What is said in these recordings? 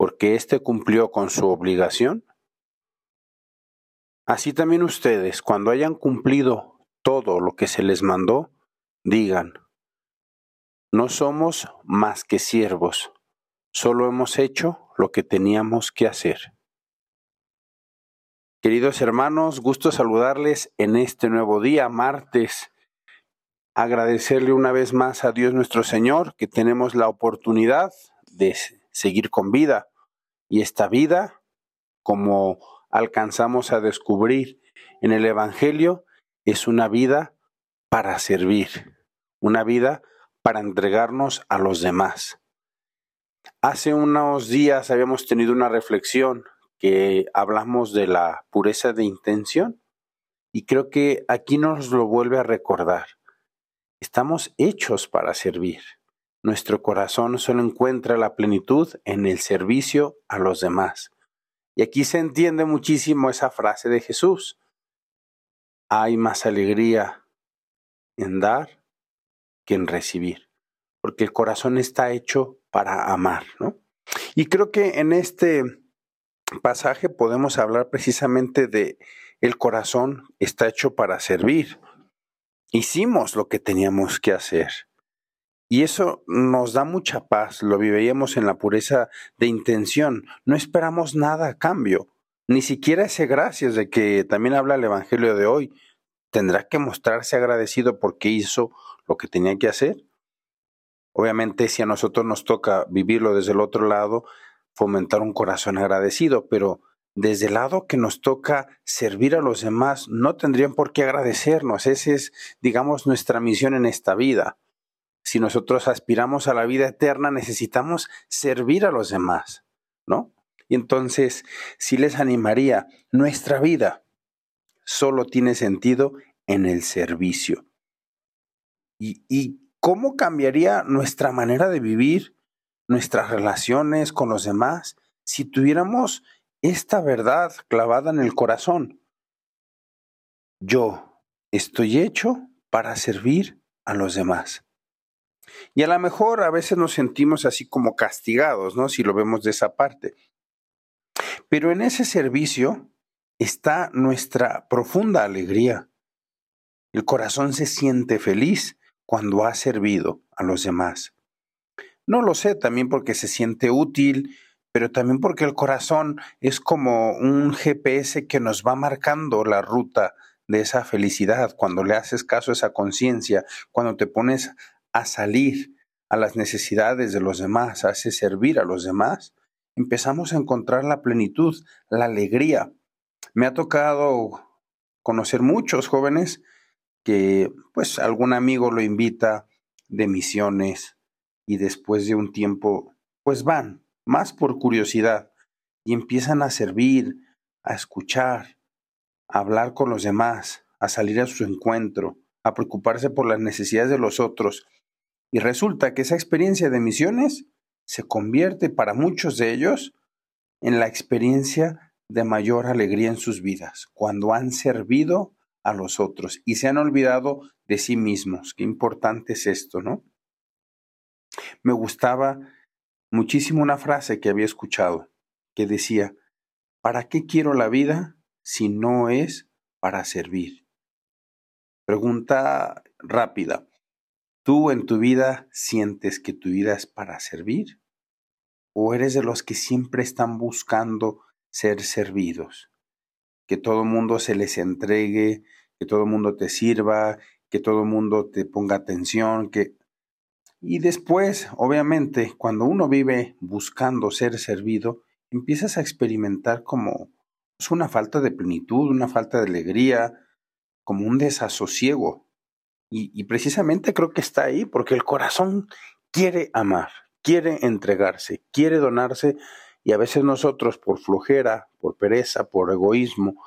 porque éste cumplió con su obligación? Así también ustedes, cuando hayan cumplido todo lo que se les mandó, digan, no somos más que siervos, solo hemos hecho lo que teníamos que hacer. Queridos hermanos, gusto saludarles en este nuevo día, martes. Agradecerle una vez más a Dios nuestro Señor que tenemos la oportunidad de seguir con vida y esta vida, como alcanzamos a descubrir en el Evangelio, es una vida para servir, una vida para entregarnos a los demás. Hace unos días habíamos tenido una reflexión que hablamos de la pureza de intención y creo que aquí nos lo vuelve a recordar. Estamos hechos para servir. Nuestro corazón solo encuentra la plenitud en el servicio a los demás. Y aquí se entiende muchísimo esa frase de Jesús. Hay más alegría en dar que en recibir, porque el corazón está hecho para amar, ¿no? Y creo que en este pasaje podemos hablar precisamente de el corazón está hecho para servir. Hicimos lo que teníamos que hacer. Y eso nos da mucha paz, lo vivíamos en la pureza de intención, no esperamos nada a cambio, ni siquiera ese gracias de que también habla el Evangelio de hoy. Tendrá que mostrarse agradecido porque hizo lo que tenía que hacer. Obviamente si a nosotros nos toca vivirlo desde el otro lado, fomentar un corazón agradecido, pero desde el lado que nos toca servir a los demás, no tendrían por qué agradecernos. Esa es, digamos, nuestra misión en esta vida si nosotros aspiramos a la vida eterna, necesitamos servir a los demás, ¿no? Y entonces, si les animaría, nuestra vida solo tiene sentido en el servicio. ¿Y, y cómo cambiaría nuestra manera de vivir, nuestras relaciones con los demás, si tuviéramos esta verdad clavada en el corazón? Yo estoy hecho para servir a los demás. Y a lo mejor a veces nos sentimos así como castigados, ¿no? Si lo vemos de esa parte. Pero en ese servicio está nuestra profunda alegría. El corazón se siente feliz cuando ha servido a los demás. No lo sé, también porque se siente útil, pero también porque el corazón es como un GPS que nos va marcando la ruta de esa felicidad, cuando le haces caso a esa conciencia, cuando te pones a salir a las necesidades de los demás, a servir a los demás, empezamos a encontrar la plenitud, la alegría. Me ha tocado conocer muchos jóvenes que pues algún amigo lo invita de misiones y después de un tiempo pues van, más por curiosidad, y empiezan a servir, a escuchar, a hablar con los demás, a salir a su encuentro, a preocuparse por las necesidades de los otros y resulta que esa experiencia de misiones se convierte para muchos de ellos en la experiencia de mayor alegría en sus vidas, cuando han servido a los otros y se han olvidado de sí mismos. Qué importante es esto, ¿no? Me gustaba muchísimo una frase que había escuchado, que decía, ¿para qué quiero la vida si no es para servir? Pregunta rápida. ¿Tú en tu vida sientes que tu vida es para servir? ¿O eres de los que siempre están buscando ser servidos? Que todo mundo se les entregue, que todo mundo te sirva, que todo mundo te ponga atención, que... Y después, obviamente, cuando uno vive buscando ser servido, empiezas a experimentar como pues, una falta de plenitud, una falta de alegría, como un desasosiego y, precisamente creo que está ahí porque el corazón quiere amar, quiere entregarse, quiere donarse y a veces nosotros por flojera, por pereza, por egoísmo,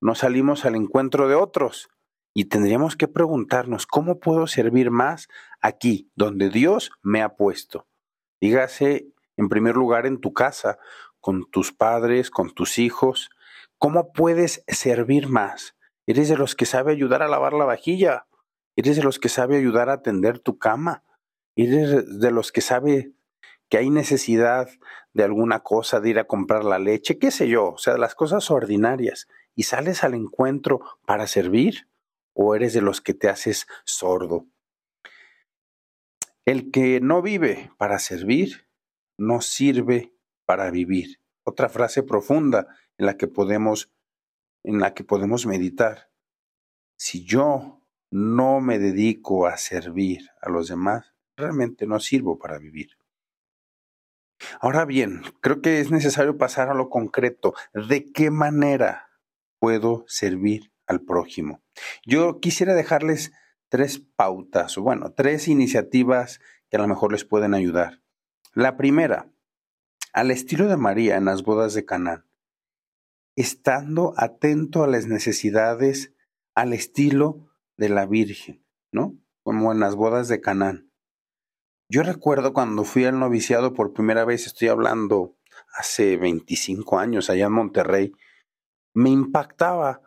no salimos al encuentro de otros y tendríamos que preguntarnos, ¿cómo puedo servir más aquí, donde Dios me ha puesto? Dígase, en primer lugar, en tu casa, con tus padres, con tus hijos. ¿Cómo puedes servir más? ¿Eres de los que sabe ayudar a lavar la vajilla? ¿Eres de los que sabe ayudar a atender tu cama? ¿Eres de los que sabe que hay necesidad de alguna cosa, de ir a comprar la leche? ¿Qué sé yo? O sea, las cosas ordinarias. ¿Y sales al encuentro para servir? o eres de los que te haces sordo? El que no vive para servir, no sirve para vivir. Otra frase profunda en la que podemos en la que podemos meditar. Si yo no me dedico a servir a los demás, realmente no sirvo para vivir. Ahora bien, creo que es necesario pasar a lo concreto. ¿De qué manera puedo servir al prójimo. Yo quisiera dejarles tres pautas, o bueno, tres iniciativas que a lo mejor les pueden ayudar. La primera, al estilo de María en las bodas de Canaán, estando atento a las necesidades al estilo de la Virgen, ¿no? Como en las bodas de Canaán. Yo recuerdo cuando fui al noviciado por primera vez, estoy hablando hace 25 años allá en Monterrey, me impactaba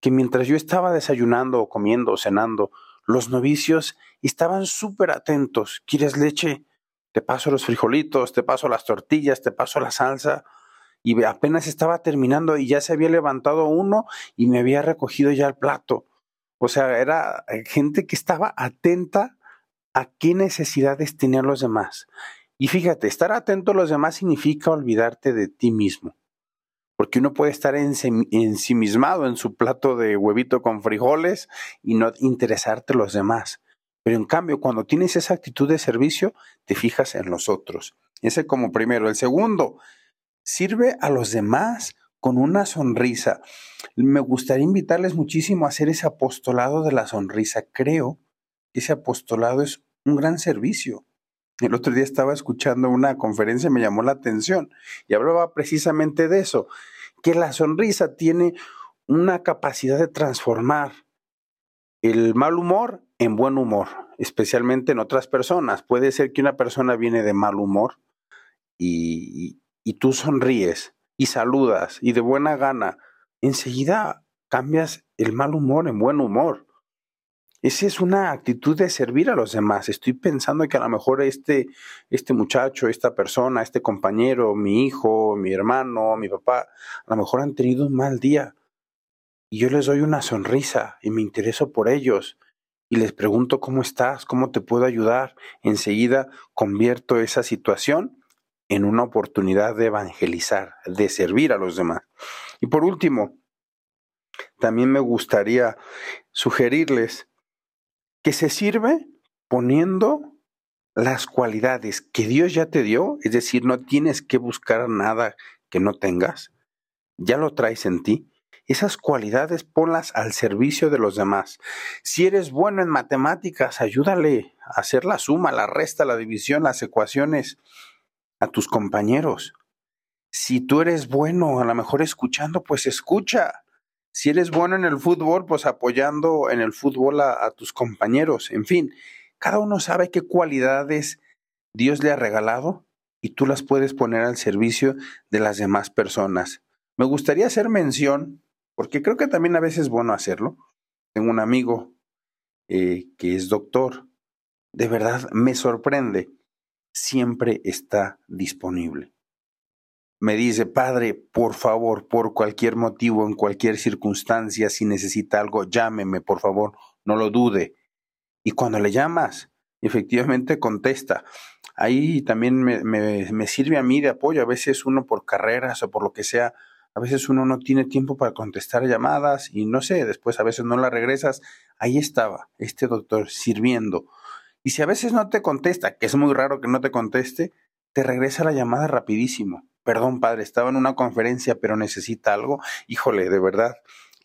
que mientras yo estaba desayunando o comiendo o cenando, los novicios estaban súper atentos. ¿Quieres leche? Te paso los frijolitos, te paso las tortillas, te paso la salsa. Y apenas estaba terminando y ya se había levantado uno y me había recogido ya el plato. O sea, era eh, gente que estaba atenta a qué necesidades tenían los demás. Y fíjate, estar atento a los demás significa olvidarte de ti mismo porque uno puede estar ensimismado en su plato de huevito con frijoles y no interesarte los demás. Pero en cambio, cuando tienes esa actitud de servicio, te fijas en los otros. Ese como primero. El segundo, sirve a los demás con una sonrisa. Me gustaría invitarles muchísimo a hacer ese apostolado de la sonrisa. Creo que ese apostolado es un gran servicio. El otro día estaba escuchando una conferencia y me llamó la atención y hablaba precisamente de eso, que la sonrisa tiene una capacidad de transformar el mal humor en buen humor, especialmente en otras personas. Puede ser que una persona viene de mal humor y, y tú sonríes y saludas y de buena gana, enseguida cambias el mal humor en buen humor. Esa es una actitud de servir a los demás. Estoy pensando que a lo mejor este, este muchacho, esta persona, este compañero, mi hijo, mi hermano, mi papá, a lo mejor han tenido un mal día. Y yo les doy una sonrisa y me intereso por ellos. Y les pregunto cómo estás, cómo te puedo ayudar. Enseguida convierto esa situación en una oportunidad de evangelizar, de servir a los demás. Y por último, también me gustaría sugerirles que se sirve poniendo las cualidades que Dios ya te dio, es decir, no tienes que buscar nada que no tengas, ya lo traes en ti. Esas cualidades ponlas al servicio de los demás. Si eres bueno en matemáticas, ayúdale a hacer la suma, la resta, la división, las ecuaciones a tus compañeros. Si tú eres bueno, a lo mejor escuchando, pues escucha. Si eres bueno en el fútbol, pues apoyando en el fútbol a, tus compañeros. En fin, cada uno sabe qué cualidades Dios le ha regalado y tú las puedes poner al servicio de las demás personas. Me gustaría hacer mención, porque creo que también a veces es bueno hacerlo. Tengo un amigo eh, que es doctor. De verdad, me sorprende. Siempre está disponible me dice, Padre, por favor, por cualquier motivo, en cualquier circunstancia, si necesita algo, llámeme, por favor, no lo dude. Y cuando le llamas, efectivamente contesta. Ahí también me, me, sirve a mí de apoyo. A veces uno por carreras o por lo que sea, a veces uno no tiene tiempo para contestar llamadas y no sé, después a veces no la regresas. Ahí estaba este doctor sirviendo. Y si a veces no te contesta, que es muy raro que no te conteste, te regresa la llamada rapidísimo perdón padre, estaba en una conferencia pero necesita algo, híjole, de verdad,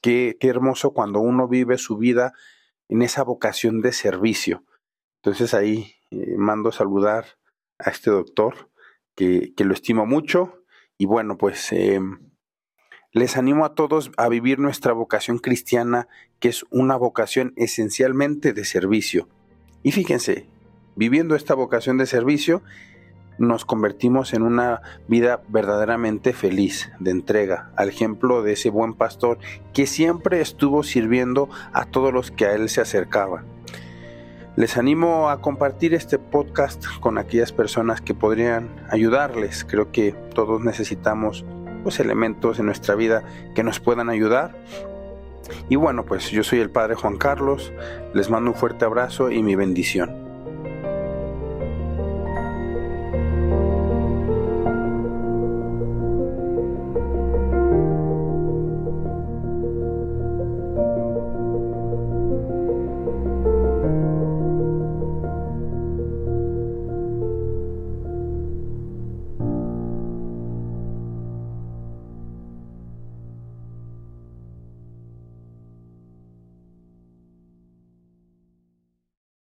qué, qué hermoso cuando uno vive su vida en esa vocación de servicio. Entonces ahí eh, mando saludar a este doctor, que, lo estimo mucho. Y bueno, pues em, les animo a todos a vivir nuestra vocación cristiana, que es una vocación esencialmente de servicio. Y fíjense, viviendo esta vocación de servicio, nos convertimos en una vida verdaderamente feliz, de entrega, al ejemplo de ese buen pastor que siempre estuvo sirviendo a todos los que a él se acercaban. Les animo a compartir este podcast con aquellas personas que podrían ayudarles. Creo que todos necesitamos pues, elementos en nuestra vida que nos puedan ayudar. Y bueno, pues yo soy el Padre Juan Carlos, les mando un fuerte abrazo y mi bendición.